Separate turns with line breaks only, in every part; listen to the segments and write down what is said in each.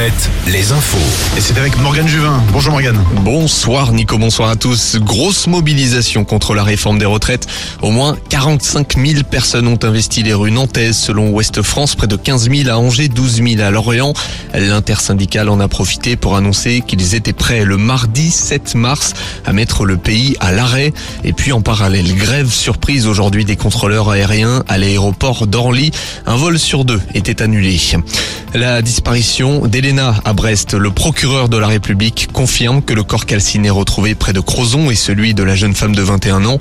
Alouette, les infos.
Et c'est avec Morgane Juvin. Bonjour Morgane.
Bonsoir Nico, bonsoir à tous. Grosse mobilisation contre la réforme des retraites. Au moins 45 000 personnes ont investi les rues nantaises selon Ouest France, près de 15 000 à Angers, 12 000 à Lorient. L'intersyndicale en a profité pour annoncer qu'ils étaient prêts le mardi 7 mars à mettre le pays à l'arrêt. Et puis en parallèle, grève surprise aujourd'hui des contrôleurs aériens à l'aéroport d'Orly. Un vol sur deux était annulé. La disparition à Brest, le procureur de la République confirme que le corps calciné retrouvé près de Crozon est celui de la jeune femme de 21 ans.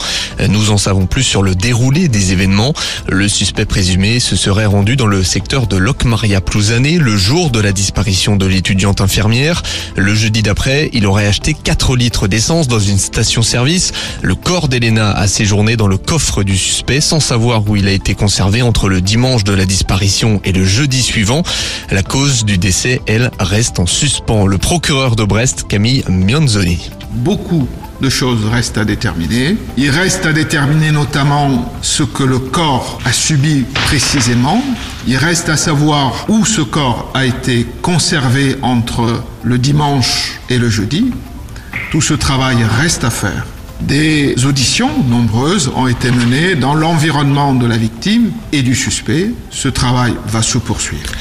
Nous en savons plus sur le déroulé des événements. Le suspect présumé se serait rendu dans le secteur de Locmaria Plouzané le jour de la disparition de l'étudiante infirmière. Le jeudi d'après, il aurait acheté 4 litres d'essence dans une station-service. Le corps d'Elena a séjourné dans le coffre du suspect sans savoir où il a été conservé entre le dimanche de la disparition et le jeudi suivant. La cause du décès, reste en suspens. Le procureur de Brest, Camille Mionzoni.
Beaucoup de choses restent à déterminer. Il reste à déterminer notamment ce que le corps a subi précisément. Il reste à savoir où ce corps a été conservé entre le dimanche et le jeudi. Tout ce travail reste à faire. Des auditions nombreuses ont été menées dans l'environnement de la victime et du suspect. Ce travail va se poursuivre.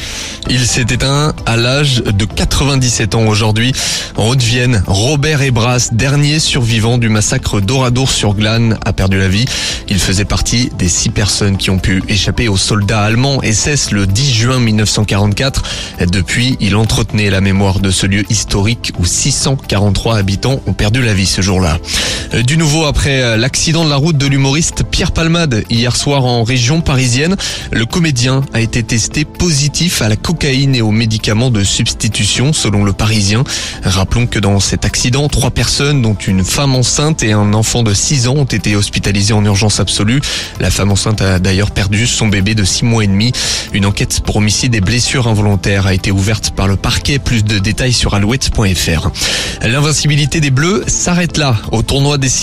Il s'est éteint à l'âge de 97 ans aujourd'hui. En Haute-Vienne, Robert Ebras, dernier survivant du massacre d'Oradour-sur-Glane, a perdu la vie. Il faisait partie des six personnes qui ont pu échapper aux soldats allemands SS le 10 juin 1944. Depuis, il entretenait la mémoire de ce lieu historique où 643 habitants ont perdu la vie ce jour-là. Du nouveau après l'accident de la route de l'humoriste Pierre Palmade hier soir en région parisienne, le comédien a été testé positif à la cocaïne et aux médicaments de substitution selon le Parisien. Rappelons que dans cet accident, trois personnes dont une femme enceinte et un enfant de 6 ans ont été hospitalisés en urgence absolue. La femme enceinte a d'ailleurs perdu son bébé de 6 mois et demi. Une enquête pour homicide et blessures involontaires a été ouverte par le parquet. Plus de détails sur alouette.fr. L'invincibilité des Bleus s'arrête là. Au tournoi des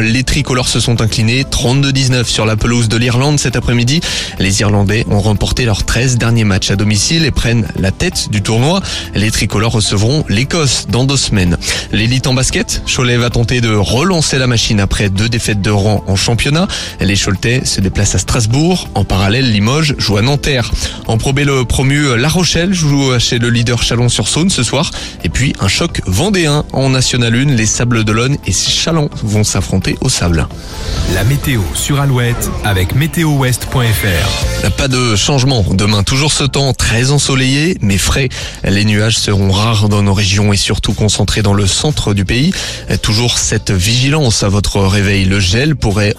Les tricolores se sont inclinés 32-19 sur la pelouse de l'Irlande cet après-midi. Les Irlandais ont remporté leurs 13 derniers matchs à domicile et prennent la tête du tournoi. Les tricolores recevront l'Écosse dans deux semaines. L'élite en basket, Cholet va tenter de relancer la machine après deux défaites de rang en championnat. Les Choletais se déplacent à Strasbourg. En parallèle, Limoges joue à Nanterre. En probé, le promu La Rochelle joue chez le leader Chalon-sur-Saône ce soir. Et puis un choc vendéen en National 1. Les Sables d'Olonne et Chalon vont s'affronter au sable.
La météo sur Alouette avec météowest.fr.
Pas de changement. Demain, toujours ce temps très ensoleillé, mais frais. Les nuages seront rares dans nos régions et surtout concentrés dans le centre du pays. Toujours cette vigilance à votre réveil. Le gel pourrait